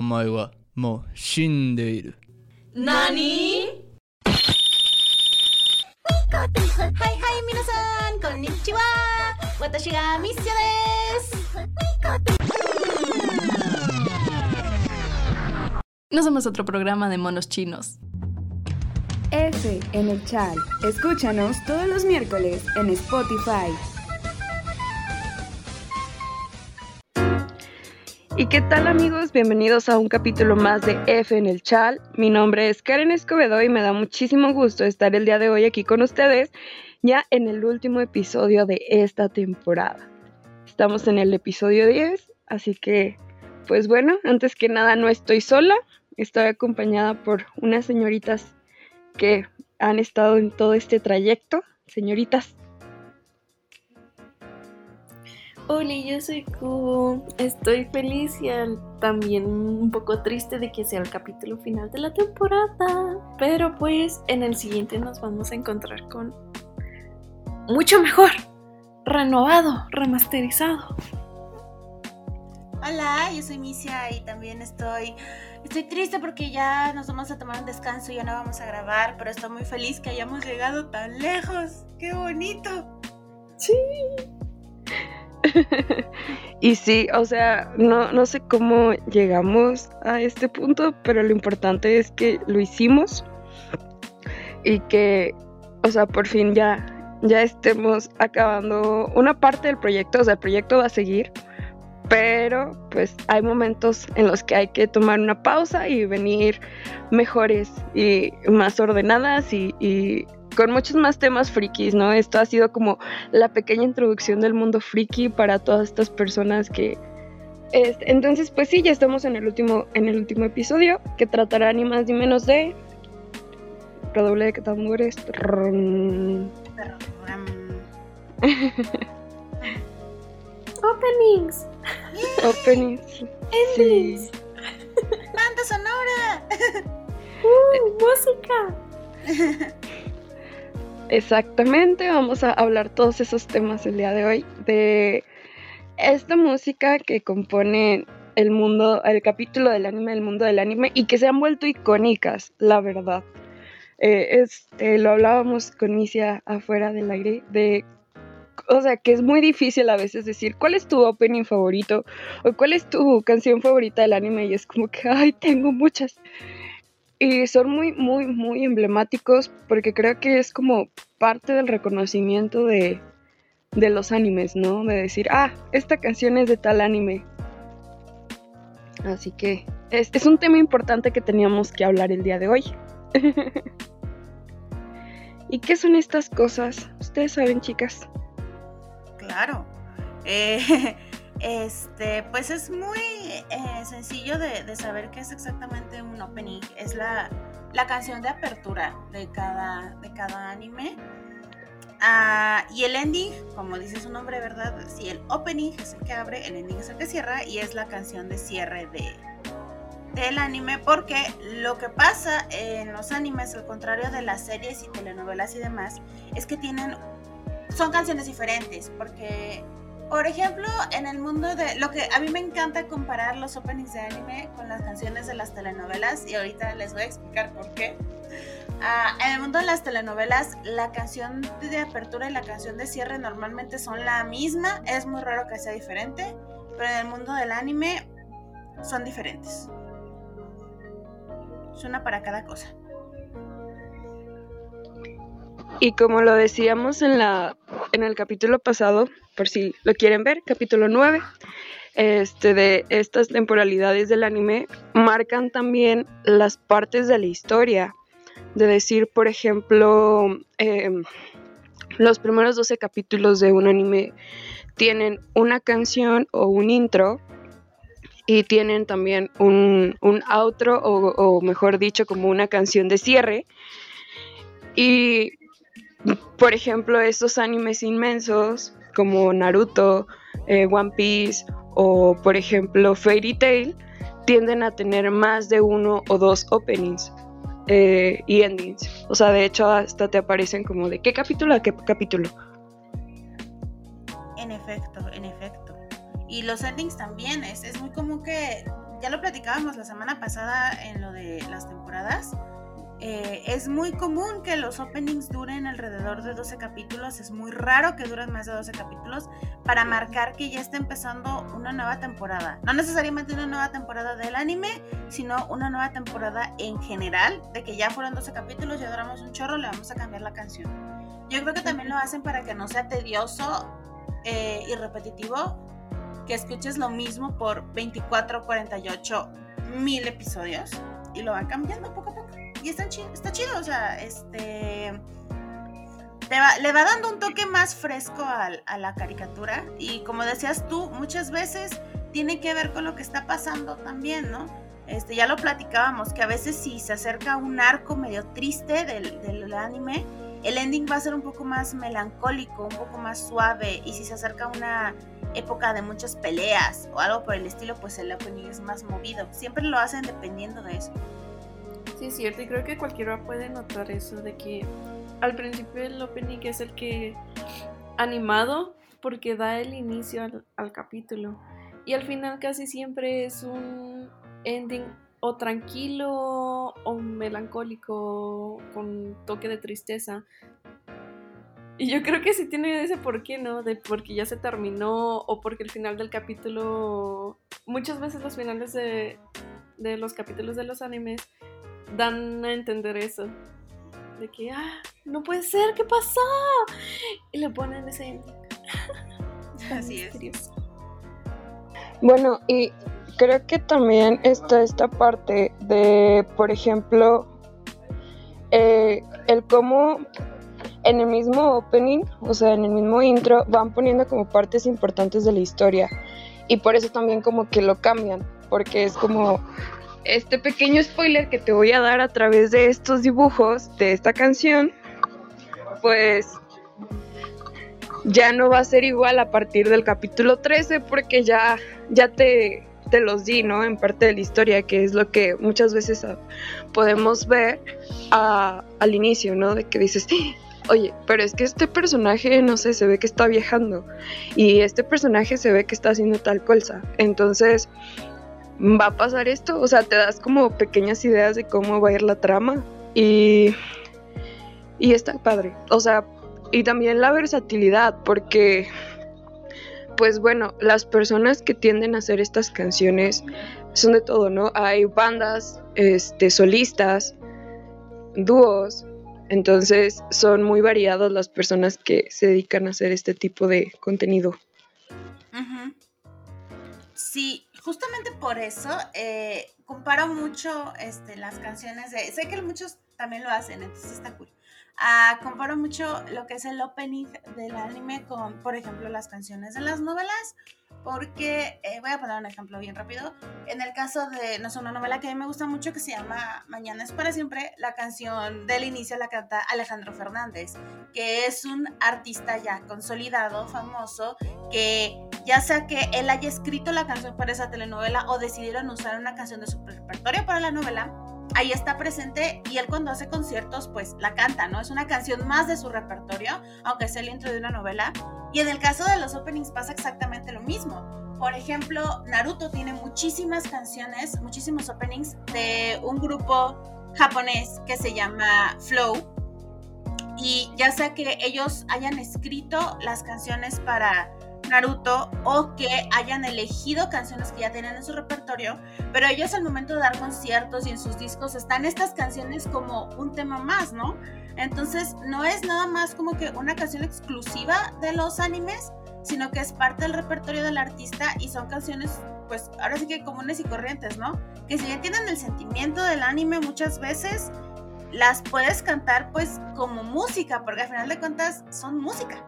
お前はもう死んでいる。何？はいはい皆さんこんにちは。私がミッショです。No somos otro programa de monos chinos. F en el chat. Escúchanos todos los miércoles en Spotify, ¿Y qué tal amigos? Bienvenidos a un capítulo más de F en el Chal. Mi nombre es Karen Escobedo y me da muchísimo gusto estar el día de hoy aquí con ustedes, ya en el último episodio de esta temporada. Estamos en el episodio 10, así que, pues bueno, antes que nada no estoy sola, estoy acompañada por unas señoritas que han estado en todo este trayecto. Señoritas, Hola, yo soy Cubo. Estoy feliz y también un poco triste de que sea el capítulo final de la temporada. Pero pues en el siguiente nos vamos a encontrar con mucho mejor, renovado, remasterizado. Hola, yo soy Misia y también estoy estoy triste porque ya nos vamos a tomar un descanso, y ya no vamos a grabar, pero estoy muy feliz que hayamos llegado tan lejos. ¡Qué bonito! Sí. y sí, o sea, no, no sé cómo llegamos a este punto, pero lo importante es que lo hicimos y que, o sea, por fin ya, ya estemos acabando una parte del proyecto, o sea, el proyecto va a seguir, pero pues hay momentos en los que hay que tomar una pausa y venir mejores y más ordenadas y, y con muchos más temas frikis, ¿no? Esto ha sido como la pequeña introducción del mundo friki para todas estas personas que... Este, entonces, pues sí, ya estamos en el último, en el último episodio, que tratará ni más ni menos de... Redoble de tambores. Openings. Openings. Endings. ¡Banda sonora! ¡Uh! ¡Música! Exactamente, vamos a hablar todos esos temas el día de hoy. De esta música que compone el mundo, el capítulo del anime, el mundo del anime, y que se han vuelto icónicas, la verdad. Eh, este, lo hablábamos con Misia afuera del aire, de, o sea, que es muy difícil a veces decir cuál es tu opening favorito o cuál es tu canción favorita del anime, y es como que, ay, tengo muchas. Y son muy, muy, muy emblemáticos porque creo que es como parte del reconocimiento de, de los animes, ¿no? De decir, ah, esta canción es de tal anime. Así que es, es un tema importante que teníamos que hablar el día de hoy. ¿Y qué son estas cosas? Ustedes saben, chicas. Claro. Eh, este, pues es muy eh, sencillo de, saber qué es exactamente un opening. Es la, canción de apertura de cada, anime. Ah, y el ending, como dice su nombre, ¿verdad? Si el opening es el que abre, el ending es el que cierra y es la canción de cierre de, del anime porque lo que pasa en los animes, al contrario de las series y telenovelas y demás, es que tienen, son canciones diferentes porque... Por ejemplo, en el mundo de lo que a mí me encanta comparar los openings de anime con las canciones de las telenovelas y ahorita les voy a explicar por qué. Ah, en el mundo de las telenovelas, la canción de apertura y la canción de cierre normalmente son la misma. Es muy raro que sea diferente, pero en el mundo del anime son diferentes. Es una para cada cosa. Y como lo decíamos en, la, en el capítulo pasado, por si lo quieren ver, capítulo 9, este, de estas temporalidades del anime, marcan también las partes de la historia. De decir, por ejemplo, eh, los primeros 12 capítulos de un anime tienen una canción o un intro y tienen también un, un outro o, o, mejor dicho como una canción de cierre y por ejemplo estos animes inmensos como Naruto, eh, One Piece o por ejemplo Fairy Tail tienden a tener más de uno o dos openings eh, y endings o sea de hecho hasta te aparecen como de qué capítulo a qué capítulo en efecto en efecto y los endings también, es, es muy común que ya lo platicábamos la semana pasada en lo de las temporadas. Eh, es muy común que los openings duren alrededor de 12 capítulos, es muy raro que duren más de 12 capítulos para marcar que ya está empezando una nueva temporada. No necesariamente una nueva temporada del anime, sino una nueva temporada en general, de que ya fueron 12 capítulos, ya duramos un chorro, le vamos a cambiar la canción. Yo creo que también lo hacen para que no sea tedioso eh, y repetitivo, que escuches lo mismo por 24, 48 mil episodios y lo van cambiando poco a poco. Y está chido, está chido o sea, este... le va dando un toque más fresco a, la caricatura y como decías tú, muchas veces tiene que ver con lo que está pasando también, ¿no? Este, ya lo platicábamos, que a veces si se acerca un arco medio triste del, del, anime, el ending va a ser un poco más melancólico, un poco más suave, y si se acerca una época de muchas peleas o algo por el estilo, pues el opening es más movido. Siempre lo hacen dependiendo de eso. Sí, es cierto, y creo que cualquiera puede notar eso, de que al principio el opening es el que animado porque da el inicio al, capítulo y al final casi siempre es un ending o tranquilo o melancólico con toque de tristeza. Y yo creo que sí tiene ese por qué, ¿no? De porque ya se terminó o porque el final del capítulo... Muchas veces los finales de, de los capítulos de los animes dan a entender eso. De que, ah, no puede ser, ¿qué pasó? Y le ponen ese ending. Así es. Bueno, y creo que también está esta parte de, por ejemplo, eh, el cómo en el mismo opening, o sea, en el mismo intro, van poniendo como partes importantes de la historia. Y por eso también como que lo cambian, porque es como este pequeño spoiler que te voy a dar a través de estos dibujos de esta canción, pues ya no va a ser igual a partir del capítulo 13 porque ya, ya te, te los di, ¿no? En parte de la historia, que es lo que muchas veces ah, podemos ver al inicio, ¿no? De que dices, oye, pero es que este personaje, no sé, se ve que está viajando y este personaje se ve que está haciendo tal cosa. Entonces, va a pasar esto, o sea, te das como pequeñas ideas de cómo va a ir la trama y, y está padre, o sea, y también la versatilidad, porque, pues bueno, las personas que tienden a hacer estas canciones son de todo, ¿no? Hay bandas, este, solistas, dúos, entonces son muy variadas las personas que se dedican a hacer este tipo de contenido. Sí, justamente por eso eh, comparo mucho este, las canciones de... Sé que muchos también lo hacen, entonces está cool. Ah, comparo mucho lo que es el opening del anime con, por ejemplo, las canciones de las novelas porque eh, voy a poner un ejemplo bien rápido. En el caso de, no sé, una novela que a mí me gusta mucho que se llama Mañana es para siempre, la canción del inicio la canta Alejandro Fernández, que es un artista ya consolidado, famoso, que ya sea que él haya escrito la canción para esa telenovela o decidieron usar una canción de su repertorio para la novela, ahí está presente y él cuando hace conciertos pues la canta, ¿no? Es una canción más de su repertorio, aunque sea el intro de una novela. Y en el caso de los openings pasa exactamente lo mismo. Por ejemplo, Naruto tiene muchísimas canciones, muchísimos openings de un grupo japonés que se llama Flow. Y ya sea que ellos hayan escrito las canciones para Naruto o que hayan elegido canciones que ya tienen en su repertorio, pero ellos al momento de dar conciertos y en sus discos están estas canciones como un tema más, ¿no? Entonces no es nada más como que una canción exclusiva de los animes, sino que es parte del repertorio del artista y son canciones pues ahora sí que comunes y corrientes, ¿no? Que si ya tienen el sentimiento del anime muchas veces las puedes cantar pues como música, porque al final de cuentas son música.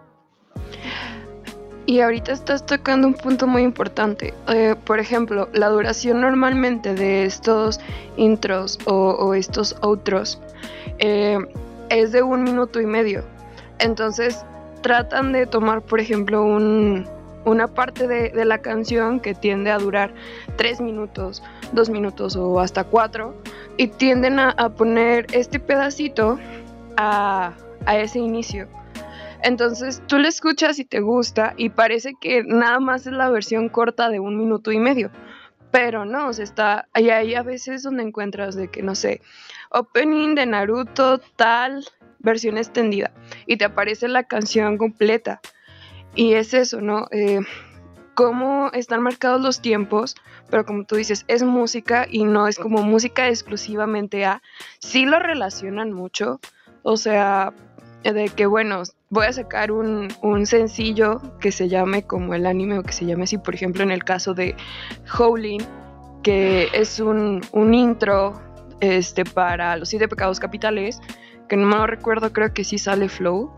Y ahorita estás tocando un punto muy importante. Eh, por ejemplo, la duración normalmente de estos intros o, estos outros eh, es de un minuto y medio. Entonces tratan de tomar, por ejemplo, una parte de, la canción que tiende a durar tres minutos, dos minutos o hasta cuatro y tienden a, poner este pedacito a ese inicio. Entonces tú le escuchas y te gusta y parece que nada más es la versión corta de un minuto y medio. Pero no, o sea, está, y hay a veces donde encuentras de que, no sé, opening de Naruto, tal, versión extendida, y te aparece la canción completa. Y es eso, ¿no? Eh, cómo están marcados los tiempos, pero como tú dices, es música y no es como música exclusivamente a, sí lo relacionan mucho, o sea, de que bueno, voy a sacar un, un, sencillo que se llame como el anime o que se llame así, por ejemplo, en el caso de Howling, que es un, un intro este, para los siete pecados capitales, que no me recuerdo, creo que sí sale Flow.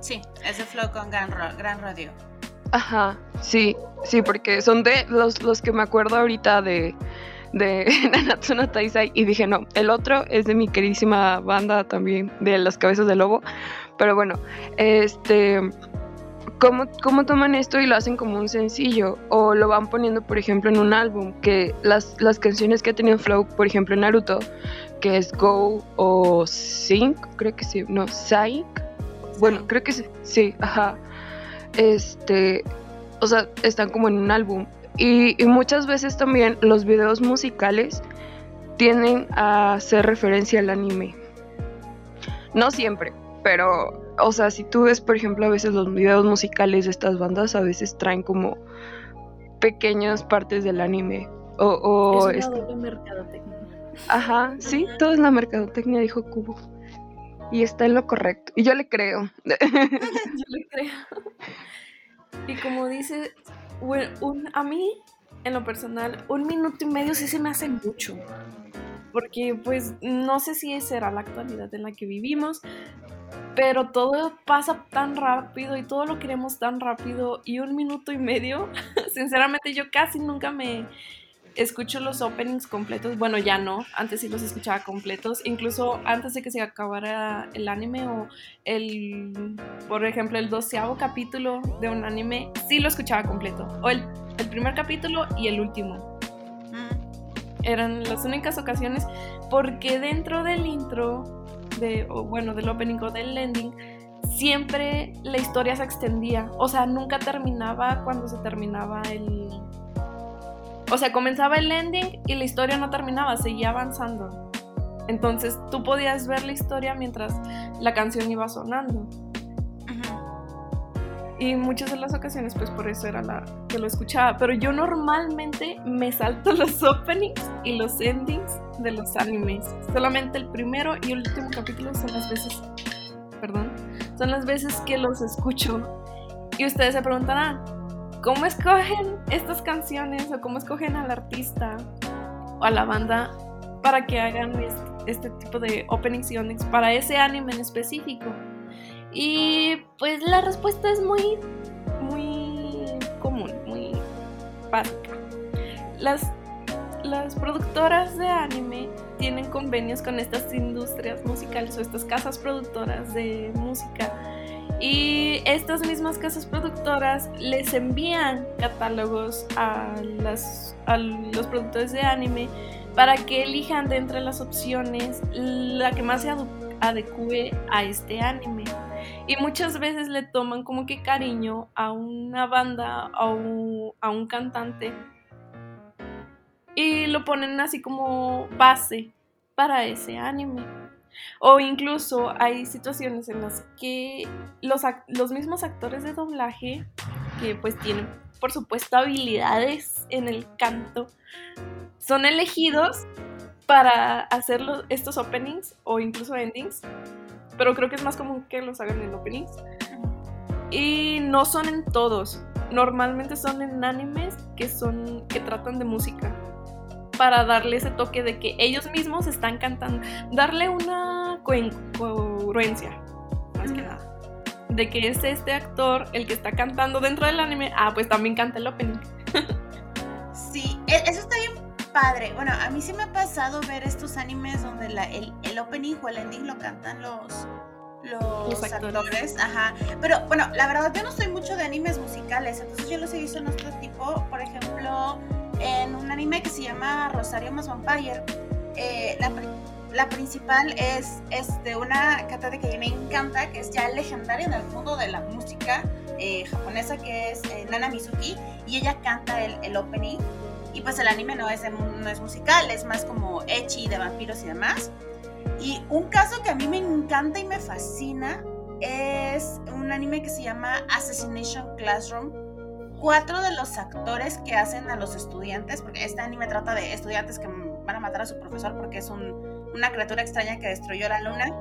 Sí, es de Flow con Gran, Gran Radio. Ajá, sí, sí, porque son de los, los que me acuerdo ahorita de, de Nanatsu Taisai y dije, no, el otro es de mi queridísima banda también, de Las Cabezas del Lobo, pero bueno, este, ¿cómo, ¿cómo toman esto y lo hacen como un sencillo? O lo van poniendo, por ejemplo, en un álbum, que las, las canciones que ha tenido Flow, por ejemplo, en Naruto, que es Go o Sync, creo que sí, no, Sync, bueno, creo que sí, sí, ajá, este, o sea, están como en un álbum. Y, y, muchas veces también los videos musicales tienden a hacer referencia al anime. No siempre, pero, o sea, si tú ves, por ejemplo, a veces los videos musicales de estas bandas, a veces traen como pequeñas partes del anime. O, o es una doble mercadotecnia. Ajá, sí, todo es la mercadotecnia, dijo Kubo. Y está en lo correcto. Y yo le creo. yo le creo. Y como dice, un, a mí, en lo personal, un minuto y medio sí se me hace mucho. Porque pues no sé si será la actualidad en la que vivimos, pero todo pasa tan rápido y todo lo queremos tan rápido y un minuto y medio, sinceramente yo casi nunca me escucho los openings completos, bueno ya no, antes sí los escuchaba completos, incluso antes de que se acabara el anime o el, por ejemplo, el doceavo capítulo de un anime, sí lo escuchaba completo, o el, el primer capítulo y el último. Eran las únicas ocasiones porque dentro del intro de, o bueno, del opening o del ending, siempre la historia se extendía. O sea, nunca terminaba cuando se terminaba el. O sea, comenzaba el ending y la historia no terminaba, seguía avanzando. Entonces tú podías ver la historia mientras la canción iba sonando. Y muchas de las ocasiones, pues por eso era la que lo escuchaba. Pero yo normalmente me salto los openings y los endings de los animes. Solamente el primero y último capítulo son las veces, perdón, son las veces que los escucho. Y ustedes se preguntarán, ¿cómo escogen estas canciones o cómo escogen al artista o a la banda para que hagan este, tipo de openings y endings para ese anime en específico? Y pues la respuesta es muy, muy común, muy básica. Las, las productoras de anime tienen convenios con estas industrias musicales o estas casas productoras de música. Y estas mismas casas productoras les envían catálogos a, los productores de anime para que elijan de entre las opciones la que más se adecue a este anime. Y muchas veces le toman como que cariño a una banda, un, a un cantante. Y lo ponen así como base para ese anime. O incluso hay situaciones en las que los, los mismos actores de doblaje, que pues tienen por supuesto habilidades en el canto, son elegidos para hacer estos openings o incluso endings pero creo que es más común que los hagan en openings. Y no son en todos. Normalmente son en animes que son que tratan de música para darle ese toque de que ellos mismos están cantando, darle una coherencia, más que nada. De que es este actor el que está cantando dentro del anime, ah, pues también canta el opening. sí, e-, eso está bien padre. Bueno, a mí sí me ha pasado ver estos animes donde la, el, el opening o el ending lo cantan los, los, actores. Ajá. Pero bueno, la verdad yo no soy mucho de animes musicales, entonces yo los he visto en otro tipo. Por ejemplo, en un anime que se llama Rosario más Vampire, eh, la, principal es este, una cantante que me encanta, que es ya legendaria en el mundo de la música eh, japonesa, que es eh, Nana Mizuki, y ella canta el, el opening Y pues el anime no es, no es musical, es más como ecchi de vampiros y demás. Y un caso que a mí me encanta y me fascina es un anime que se llama Assassination Classroom. Cuatro de los actores que hacen a los estudiantes, porque este anime trata de estudiantes que van a matar a su profesor porque es un- una criatura extraña que destruyó la luna.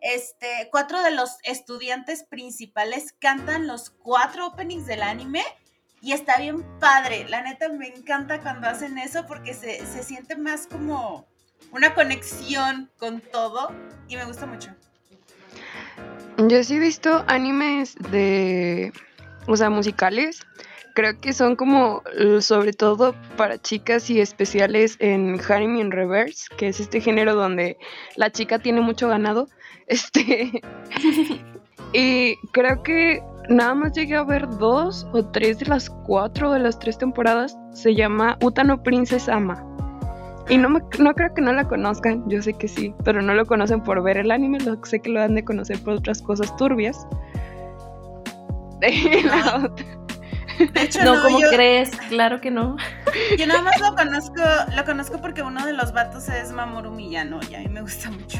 Este, cuatro de los estudiantes principales cantan los cuatro openings del anime y está bien padre. La neta me encanta cuando hacen eso porque se, se siente más como una conexión con todo y me gusta mucho. Yo sí he visto animes de, o sea, musicales. Creo que son como eh, sobre todo para chicas y especiales en Harem in Reverse, que es este género donde la chica tiene mucho ganado. Este y creo que nada más llegué a ver dos o tres de las cuatro de las tres temporadas. Se llama Utano Princess Ama. Y no, me- no creo que no la conozcan, yo sé que sí, pero no lo conocen por ver el anime, lo, sé que lo han de conocer por otras cosas turbias. De la otra- De hecho, No, no, ¿cómo yo, crees? Claro que no. yo nada más lo conozco, lo conozco porque uno de los vatos es Mamoru Miyano y a mí me gusta mucho.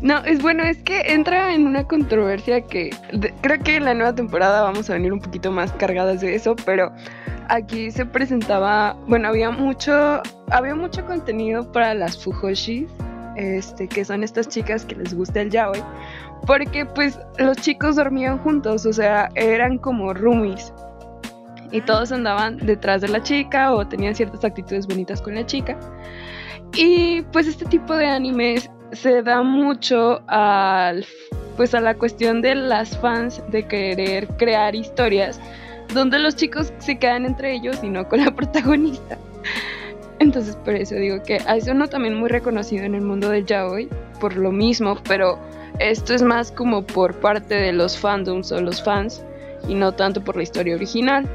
No, es bueno, es que entra en una controversia que de- creo que en la nueva temporada vamos a venir un poquito más cargadas de eso, pero aquí se presentaba, bueno, había mucho, había mucho contenido para las fujoshis, este, que son estas chicas que les gusta el yaoi, porque pues los chicos dormían juntos, o sea, eran como roomies. Y todos andaban detrás de la chica o tenían ciertas actitudes bonitas con la chica. Y pues este tipo de animes se da mucho al pues a la cuestión de las fans de querer crear historias donde los chicos se quedan entre ellos y no con la protagonista. Entonces por eso digo que es uno también muy reconocido en el mundo del yaoi por lo mismo, pero esto es más como por parte de los fandoms o los fans y no tanto por la historia original.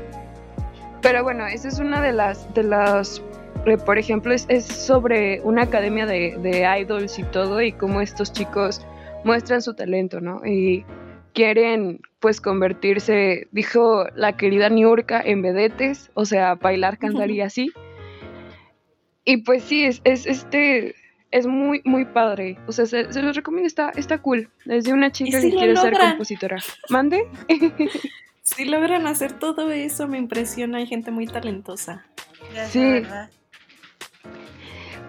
Pero bueno, esa es una de las de las eh, por ejemplo, es, es sobre una academia de, de idols y todo, y cómo estos chicos muestran su talento, ¿no? Y quieren, pues, convertirse, dijo la querida Niurka, en vedetes, o sea, bailar, cantar y así. Y pues sí, es, es este. Es muy, muy padre. O sea, se, se los recomiendo, está, está cool. Es de una chica si que quiere ser compositora. ¿Mande? Si logran hacer todo eso, me impresiona. Hay gente muy talentosa. Sí.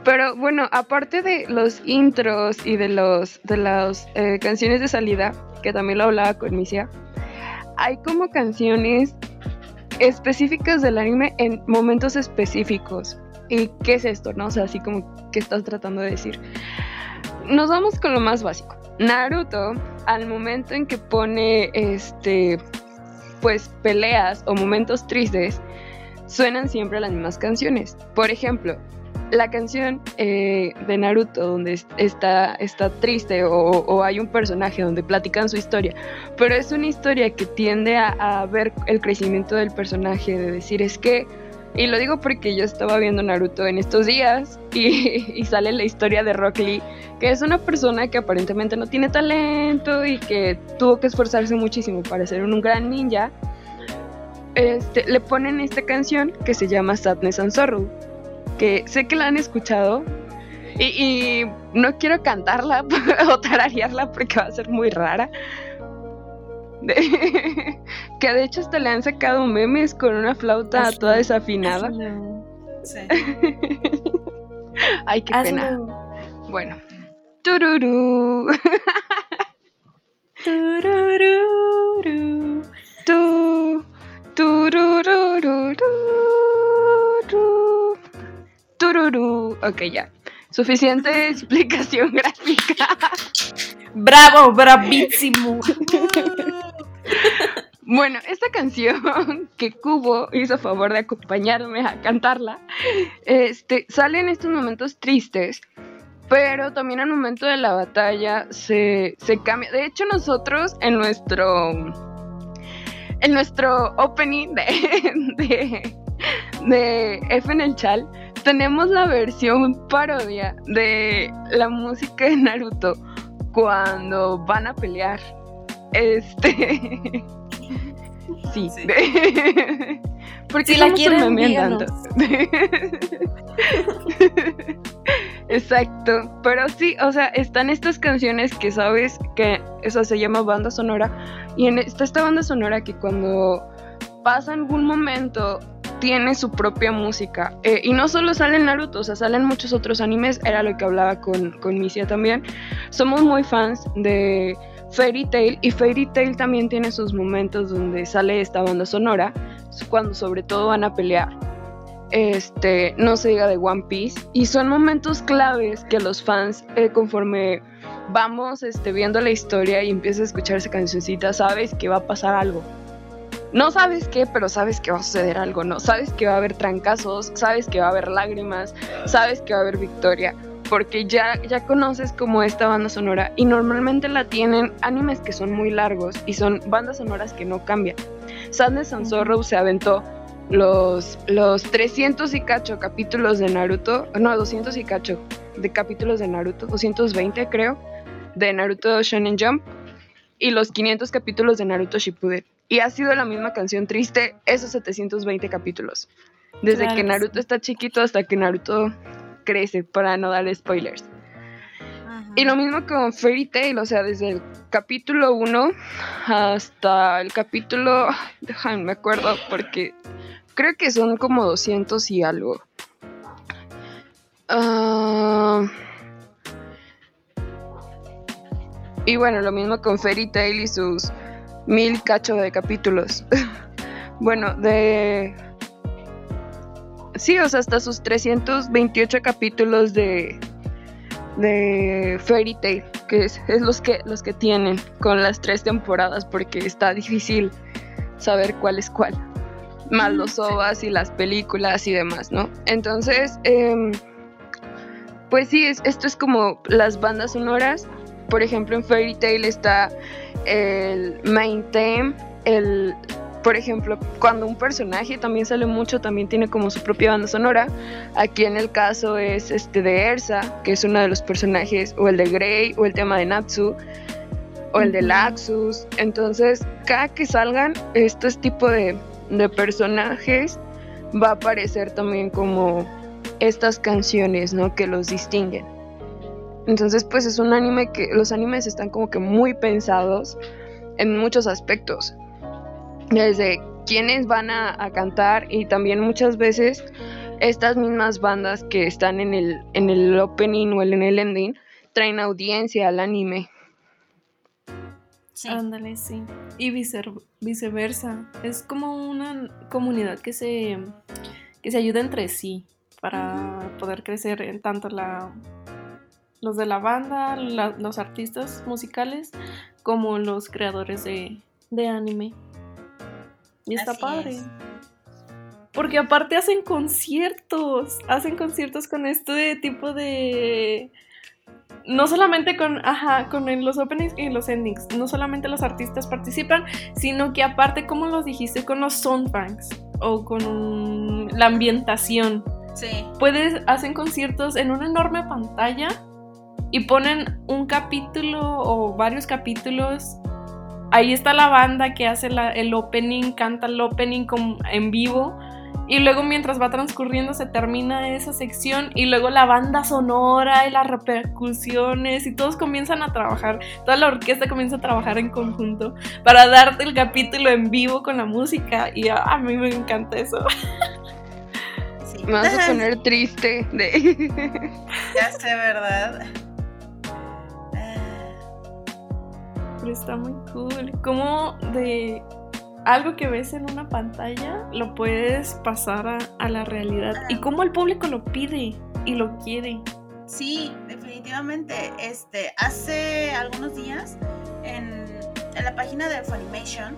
Pero bueno, aparte de los intros y de los de las eh, canciones de salida, que también lo hablaba con Misia, hay como canciones específicas del anime en momentos específicos. ¿Y qué es esto, no? O sea, así como que estás tratando de decir. Nos vamos con lo más básico. Naruto, al momento en que pone este pues peleas o momentos tristes, suenan siempre las mismas canciones. Por ejemplo, la canción eh, de Naruto donde es- está, está triste o, hay un personaje donde platican su historia, pero es una historia que tiende a ver el crecimiento del personaje, de decir es que, y lo digo porque yo estaba viendo Naruto en estos días y, sale la historia de Rock Lee, que es una persona que aparentemente no tiene talento y que tuvo que esforzarse muchísimo para ser un gran ninja. Este, le ponen esta canción que se llama Sadness and Sorrow que sé que la han escuchado y, y no quiero cantarla o tararearla porque va a ser muy rara. De- que de hecho hasta le han sacado memes con una flauta Hazlo, toda desafinada. Hazlo. Sí. Ay, qué pena. Hazlo. Bueno. Tururú. Turururu. Tu, turururururu. Tururú. Ok, ya. Suficiente explicación gráfica. Bravo, bravísimo. Bueno, esta canción que Cubo hizo favor de acompañarme a cantarla, este, sale en estos momentos tristes, pero también al momento de la batalla se, se cambia. De hecho, nosotros en nuestro en nuestro opening de, de, de F en el Chal tenemos la versión parodia de la música de Naruto cuando van a pelear. Este. Sí. Sí. Porque Si la quieren, un meme andando. Exacto, pero sí, o sea, están estas canciones que sabes que eso se llama banda sonora y en está esta banda sonora que cuando pasa algún momento tiene su propia música Eh, y no solo sale en Naruto, o sea, salen muchos otros animes, era lo que hablaba con, con Misia también. Somos muy fans de Fairy Tail y Fairy Tail también tiene sus momentos donde sale esta banda sonora, cuando sobre todo van a pelear este, no se diga de One Piece. Y son momentos claves que los fans, eh, conforme vamos este, viendo la historia y empiezas a escuchar esa cancioncita, sabes que va a pasar algo. No sabes qué, pero sabes que va a suceder algo, ¿no? Sabes que va a haber trancazos, sabes que va a haber lágrimas, sabes que va a haber victoria, porque ya, ya conoces como esta banda sonora y normalmente la tienen animes que son muy largos y son bandas sonoras que no cambian. Sadness and Sorrow se aventó los, los 300 y cacho capítulos de Naruto, no, 200 y cacho de capítulos de Naruto, 220 creo, de Naruto Shonen Jump y los 500 capítulos de Naruto Shippuden. Y ha sido la misma canción triste esos 720 capítulos. Desde Claro que Naruto está chiquito hasta que Naruto crece, para no dar spoilers. Ajá. Y lo mismo con Fairy Tail, o sea, desde el capítulo 1 hasta el capítulo. Déjame, me acuerdo, porque creo que son como 200 y algo. Ah, y bueno, lo mismo con Fairy Tail y sus mil cacho de capítulos. bueno, de. Sí, o sea, hasta sus 328 capítulos de, de Fairy Tail, que es, es los que los que tienen con las tres temporadas, porque está difícil saber cuál es cuál. Más los ovas y las películas y demás, ¿no? Entonces, em, pues sí, es- esto es como las bandas sonoras. Por ejemplo, en Fairy Tail está el main theme, el por ejemplo, cuando un personaje también sale mucho, también tiene como su propia banda sonora. Aquí en el caso es este de Ersa, que es uno de los personajes, o el de Grey, o el tema de Natsu, o el de. Laxus. Entonces, cada que salgan estos tipos de, de personajes, va a aparecer también como estas canciones, ¿no? Que los distinguen. Entonces, pues es un anime que los animes están como que muy pensados en muchos aspectos desde quiénes van a, a cantar y también muchas veces estas mismas bandas que están en el, en el opening o en el ending traen audiencia al anime. Sí. Ándale, sí. Y vicer- viceversa. Es como una comunidad que se, que se ayuda entre sí para poder crecer en tanto la, los de la banda, la- los artistas musicales, como los creadores de, de anime. Y está Así padre. es. Porque aparte hacen conciertos, hacen conciertos con este tipo de... No solamente con, ajá, con los openings y los endings, no solamente los artistas participan, sino que aparte, como los dijiste, con los soundbanks o con la ambientación. Sí. Puedes, hacen conciertos en una enorme pantalla y ponen un capítulo o varios capítulos. Ahí está la banda que hace la- el opening, canta el opening con- en vivo. Y luego mientras va transcurriendo se termina esa sección y luego la banda sonora y las repercusiones y todos comienzan a trabajar, toda la orquesta comienza a trabajar en conjunto para darte el capítulo en vivo con la música y a, a mí me encanta eso. sí. Me vas a poner triste de... Ya sé, ¿verdad? Pero está muy cool. Como de algo que ves en una pantalla lo puedes pasar a, a la realidad. Y cómo el público lo pide y lo quiere. Sí, definitivamente. Este, hace algunos días en, en la página de Funimation,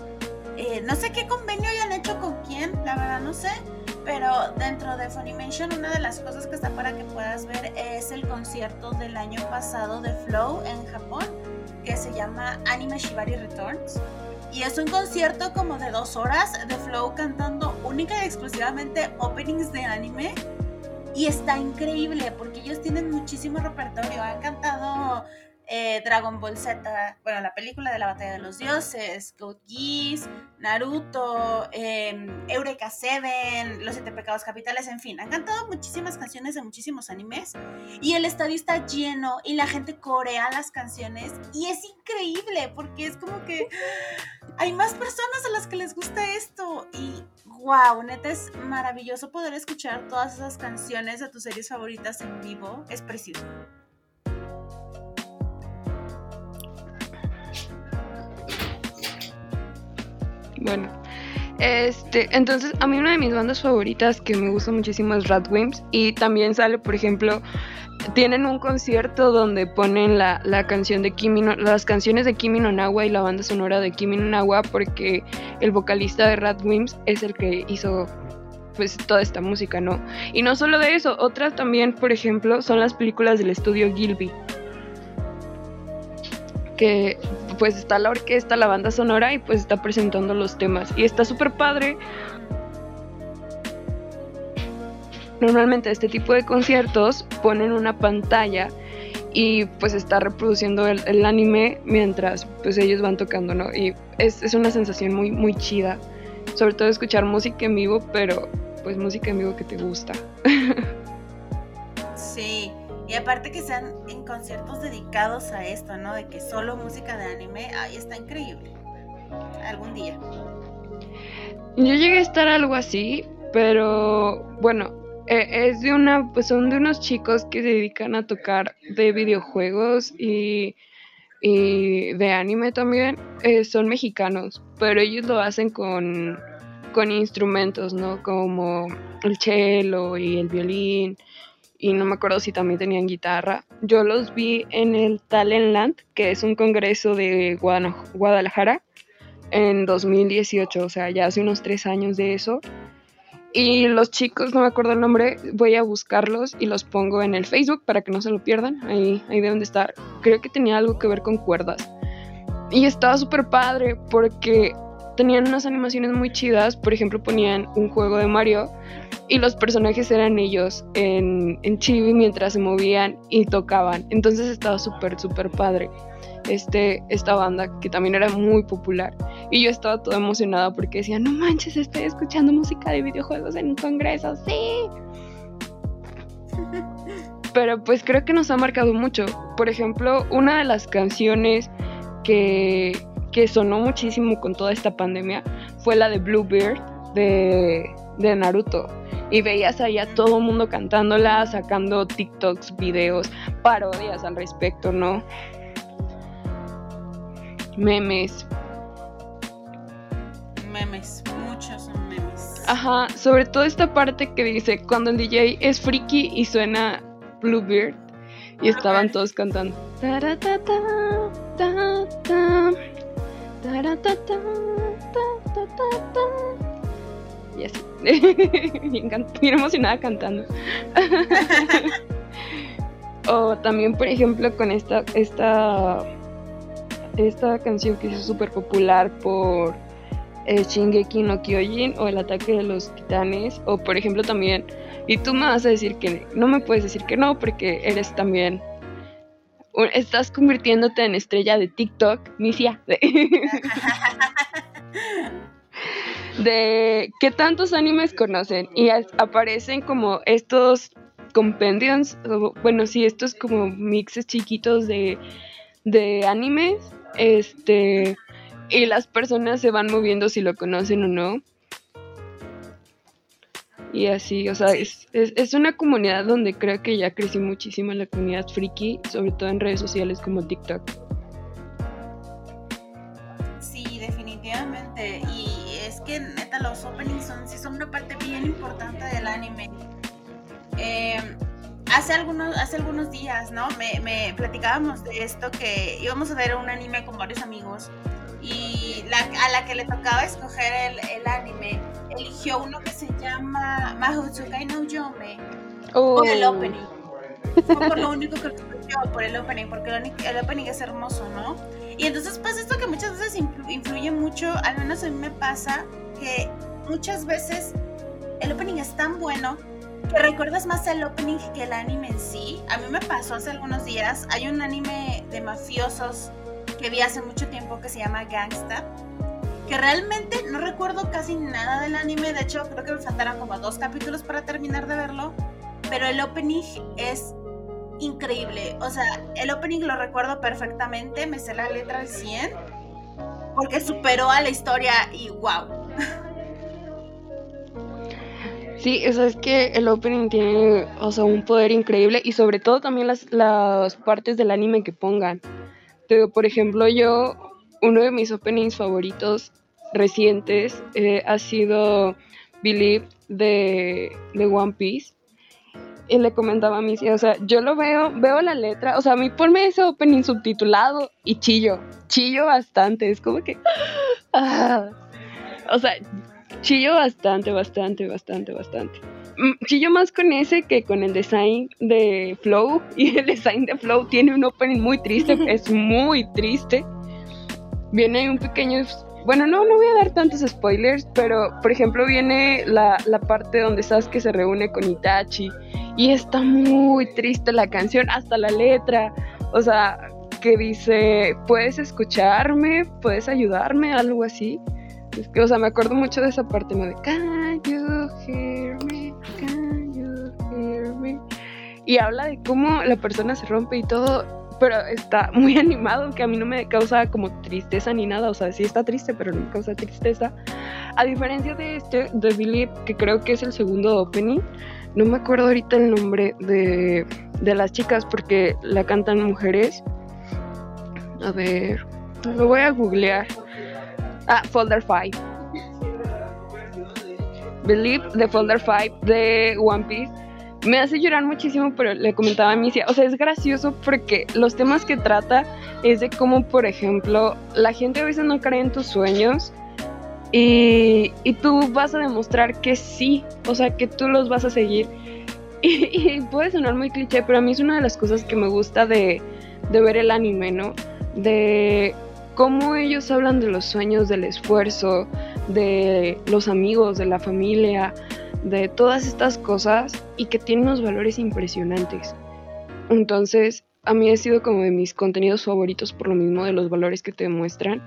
eh, no sé qué convenio hayan hecho con quién, la verdad no sé, pero dentro de Funimation una de las cosas que está para que puedas ver es el concierto del año pasado de Flow en Japón, que se llama Anime Shibari Returns. Y es un concierto como de dos horas de Flow cantando única y exclusivamente openings de anime. Y está increíble porque ellos tienen muchísimo repertorio. Han cantado eh, Dragon Ball Z, bueno, la película de la batalla de los dioses, Code Geass, Naruto, eh, Eureka Seven, Los Siete Pecados Capitales, en fin, han cantado muchísimas cancionnes de muchísimos animes y el estadio está lleno y la gente corea las canciones y es increíble porque es como que hay más personas a las que les gusta esto y wow, neta es maravilloso poder escuchar todas esas canciones de tus series favoritas en vivo, es precioso. Bueno, este, entonces a mí una de mis bandas favoritas que me gusta muchísimo es Radwimps y también sale, por ejemplo, tienen un concierto donde ponen la, la canción de Kimi no, las canciones de Kimi no Nawa y la banda sonora de Kimi no Nawa porque el vocalista de Radwimps es el que hizo pues toda esta música, ¿no? Y no solo de eso, otras también, por ejemplo, son las películas del estudio Gilby. Que pues está la orquesta, la banda sonora y pues está presentando los temas. Y está súper padre. Normalmente este tipo de conciertos ponen una pantalla y pues está reproduciendo el, anime mientras pues ellos van tocando, ¿no? Y es, es, una sensación muy, muy chida. Sobre todo escuchar música en vivo, pero pues música en vivo que te gusta. Y aparte que sean en conciertos dedicados a esto, ¿no? De que solo música de anime, ahí está increíble. Algún día. Yo llegué a estar algo así, pero bueno, eh, es de una, pues son de unos chicos que se dedican a tocar de videojuegos y, y de anime también. Eh, son mexicanos, pero ellos lo hacen con, con instrumentos, ¿no? Como el cello y el violín y no me acuerdo si también tenían guitarra. Yo los vi en el Talentland, que es un congreso de Guadalajara, en 2018, o sea, ya hace unos tres años de eso. Y los chicos, no me acuerdo el nombre, voy a buscarlos y los pongo en el Facebook para que no se lo pierdan. Ahí, ahí deben de estar. Creo que tenía algo que ver con cuerdas. Y estaba súper padre porque tenían unas animaciones muy chidas. Por ejemplo, ponían un juego de Mario y los personajes eran ellos en, en chibi mientras se movían y tocaban. Entonces estaba súper, súper padre este, esta banda que también era muy popular. Y yo estaba toda emocionada porque decía, no manches, estoy escuchando música de videojuegos en un congreso, sí. Pero pues creo que nos ha marcado mucho. Por ejemplo, una de las canciones que, que sonó muchísimo con toda esta pandemia fue la de Bluebeard de, de Naruto y veías ahí a todo el mundo cantándola, sacando TikToks, videos, parodias al respecto, ¿no? Memes. Memes, muchos memes. Ajá, sobre todo esta parte que dice cuando el DJ es friki y suena Bluebeard y estaban todos cantando. Y así. bien, emocionada cantando. o también, por ejemplo, con esta, esta, esta canción que es súper popular por eh, Shingeki no Kyojin o El ataque de los titanes. O, por ejemplo, también. Y tú me vas a decir que no me puedes decir que no, porque eres también. Estás convirtiéndote en estrella de TikTok, Misia. de qué tantos animes conocen y aparecen como estos compendiums, bueno, sí, estos como mixes chiquitos de, de animes, este, y las personas se van moviendo si lo conocen o no. Y así, o sea, es, es, es, una comunidad donde creo que ya crecí muchísimo la comunidad friki, sobre todo en redes sociales como TikTok. Sí, definitivamente. Y es que neta los openings son, sí son una parte bien importante del anime. Eh, hace, algunos, hace algunos días, ¿no? Me, me, platicábamos de esto, que íbamos a ver un anime con varios amigos y la, a la que le tocaba escoger el, el, anime, eligió uno que se llama Mahotsukai no Yome oh. por el opening. Fue por lo único que escogió, por el opening, porque el opening es hermoso, ¿no? Y entonces pasa esto que muchas veces influye mucho, al menos a mí me pasa, que muchas veces el opening es tan bueno que recuerdas más el opening que el anime en sí. A mí me pasó hace algunos días. Hay un anime de mafiosos que vi hace mucho tiempo que se llama Gangsta. Que realmente no recuerdo casi nada del anime. De hecho, creo que me faltaron como dos capítulos para terminar de verlo. Pero el opening es increíble. O sea, el opening lo recuerdo perfectamente. Me sé la letra al 100. Porque superó a la historia y wow. Sí, o es que el opening tiene, o sea, un poder increíble y sobre todo también las, las partes del anime que pongan. Digo, por ejemplo, yo, uno de mis openings favoritos recientes eh, ha sido Believe de, de One Piece. Y le comentaba a mí, o sea, yo lo veo, veo la letra, o sea, a mí ponme ese opening subtitulado y chillo, chillo bastante, es como que... ah, o sea, chillo bastante, bastante, bastante, bastante. Mm, Chillo más con ese que con el design de Flow. Y el design de Flow tiene un opening muy triste, es muy triste. Viene un pequeño... Bueno, no, no voy a dar tantos spoilers, pero por ejemplo viene la, la parte donde Sasuke se reúne con Itachi y está muy triste la canción, hasta la letra. O sea, que dice, puedes escucharme, puedes ayudarme, algo así. Es que, o sea, me acuerdo mucho de esa parte, ¿no? De Can you hear me? Can you hear me? Y habla de cómo la persona se rompe y todo, pero está muy animado, que a mí no me causa como tristeza ni nada. O sea, sí está triste, pero no me causa tristeza. A diferencia de este, de Believe, que creo que es el segundo opening, no me acuerdo ahorita el nombre de, de las chicas porque la cantan mujeres. A ver, lo voy a googlear. Ah, Folder 5. Believe de Folder 5 de One Piece. Me hace llorar muchísimo, pero le comentaba a Misia, o sea, es gracioso porque los temas que trata es de cómo, por ejemplo, la gente a veces no cree en tus sueños y, y tú vas a demostrar que sí, o sea, que tú los vas a seguir. Y, y puede sonar muy cliché, pero a mí es una de las cosas que me gusta de, de ver el anime, ¿no? De cómo ellos hablan de los sueños, del esfuerzo, de los amigos, de la familia, de todas estas cosas y que tienen unos valores impresionantes. Entonces, a mí ha sido como de mis contenidos favoritos por lo mismo de los valores que te demuestran,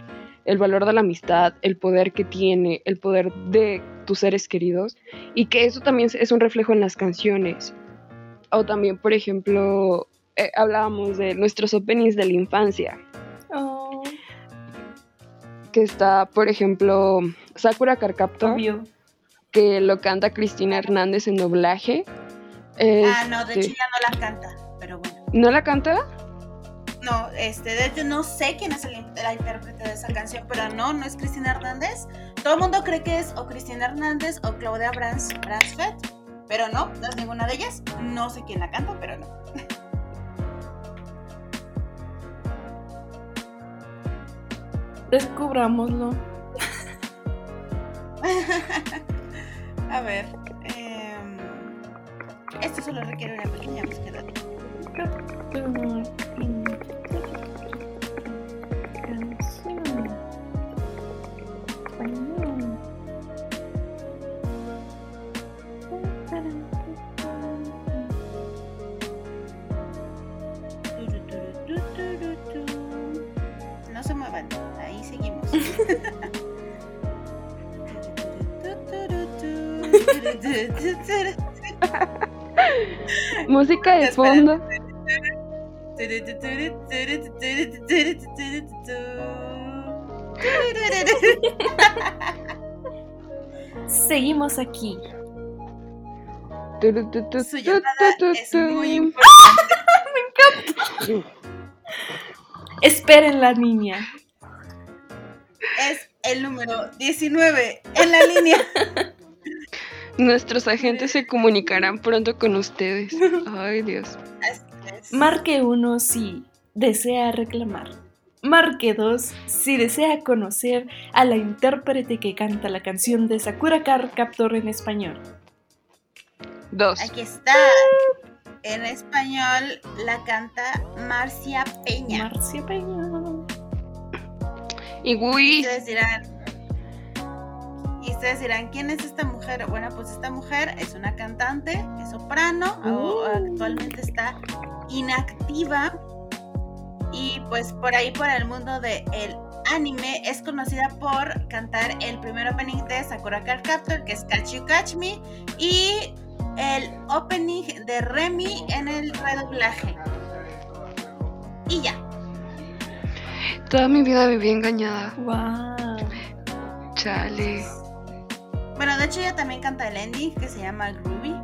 el valor de la amistad, el poder que tiene, el poder de tus seres queridos y que eso también es un reflejo en las canciones. O también, por ejemplo, eh, hablábamos de nuestros openings de la infancia, Oh, que está, por ejemplo, Sakura Carcaptor, obvio. que lo canta Cristina Hernández en doblaje. Ah, no, de Este, hecho ya no la canta, pero bueno. ¿No la canta? No, este, de hecho no sé quién es el, la intérprete de esa canción, pero no, no es Cristina Hernández. Todo el mundo cree que es o Cristina Hernández o Claudia Brans, Bransfeld, pero no, no es ninguna de ellas. No sé quién la canta, pero no. Descubrámoslo. A ver, em, esto solo requiere una pequeña búsqueda. No se muevan, ahí seguimos. Música de fondo. Seguimos aquí. Su llamada tu, es tu. muy importante. Esperen la niña. Es el número 19 en la línea. Nuestros agentes se comunicarán pronto con ustedes. Ay, Dios. Así es. Marque 1 si desea reclamar. Marque 2 si desea conocer a la intérprete que canta la canción de Sakura Card Captor en español. Dos. Aquí está. En español la canta Marcia Peña. Marcia Peña. Y ustedes dirán. Y ustedes dirán, ¿quién es esta mujer? Bueno, pues esta mujer es una cantante, es soprano, o- Uh. actualmente está inactiva. Y pues por ahí, por el mundo del anime, es conocida por cantar el primer opening de Sakura Card Captor, que es Catch You Catch Me, y el opening de Remy en el redoblaje. Y ya. Toda mi vida viví engañada. Wow. Chale. Bueno, de hecho ella también canta el ending que se llama Groovy.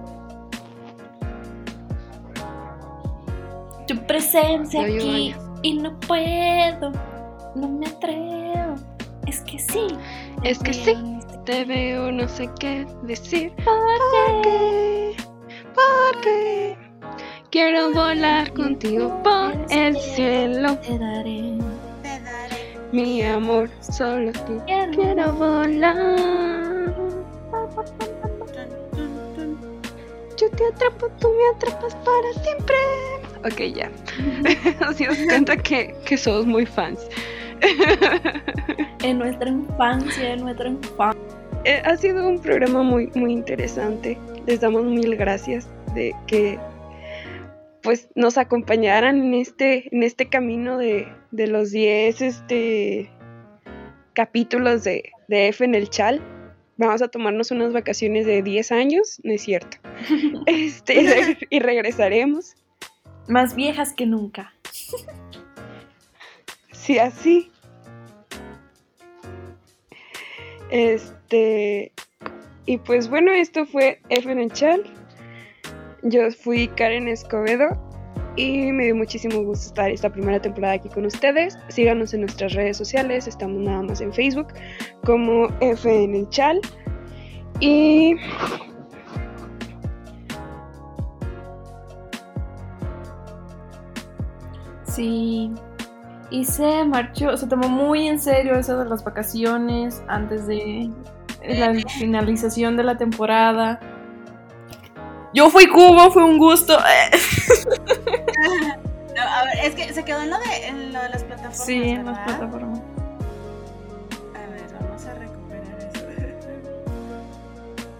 Tu presencia aquí y no puedo, no me atrevo. Es que sí. Es que sí. Te veo, no sé qué decir. ¿Por qué? ¿Por qué? Quiero volar contigo por el cielo. Te daré. Te daré. Mi amor, solo a ti. Quiero. Quiero volar. Yo te atrapo, tú me atrapas para siempre. Ok, ya. Así os cuenta que, que somos muy fans. En nuestra infancia, en nuestra infancia. Eh, ha sido un programa muy, muy interesante. Les damos mil gracias de que pues nos acompañaran en este, en este camino de, de los 10 este, capítulos de, de F en el Chal. Vamos a tomarnos unas vacaciones de 10 años, no es cierto. Este, y re- y regresaremos. Más viejas que nunca. Sí, así. Este. Y pues bueno, esto fue F en el Chal. Yo fui Karen Escobedo y me dio muchísimo gusto estar esta primera temporada aquí con ustedes. Síganos en nuestras redes sociales, estamos nada más en Facebook como F el Chal. Y Sí. Y se marchó, se tomó muy en serio eso de las vacaciones antes de la finalización de la temporada. Yo fui Cubo, fue un gusto. Es que se quedó en lo de, en lo de las plataformas. Sí, en las plataformas. A ver, vamos a recuperar eso.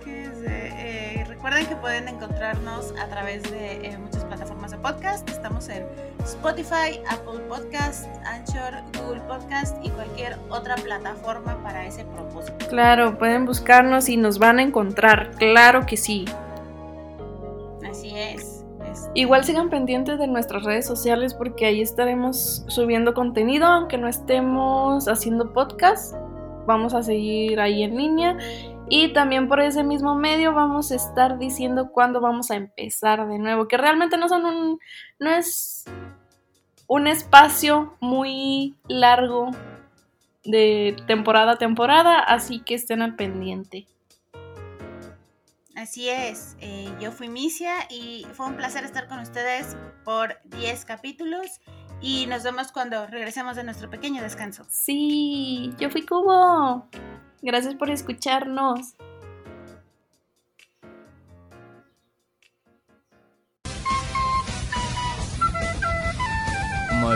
¿Qué es de- eh, recuerden que pueden encontrarnos a través de eh, muchas plataformas de podcast. Estamos en Spotify, Apple Podcast, Anchor, Google Podcast y cualquier otra plataforma para ese propósito. Claro, pueden buscarnos y nos van a encontrar. Claro que sí. Igual sigan pendientes de nuestras redes sociales porque ahí estaremos subiendo contenido, aunque no estemos haciendo podcast. Vamos a seguir ahí en línea. Y también por ese mismo medio vamos a estar diciendo cuándo vamos a empezar de nuevo. Que realmente no son un. no es un espacio muy largo de temporada a temporada. Así que estén al pendiente. Así es, eh, yo fui Misia y fue un placer estar con ustedes por 10 capítulos y nos vemos cuando regresemos de nuestro pequeño descanso. Sí, yo fui Cubo. Gracias por escucharnos. お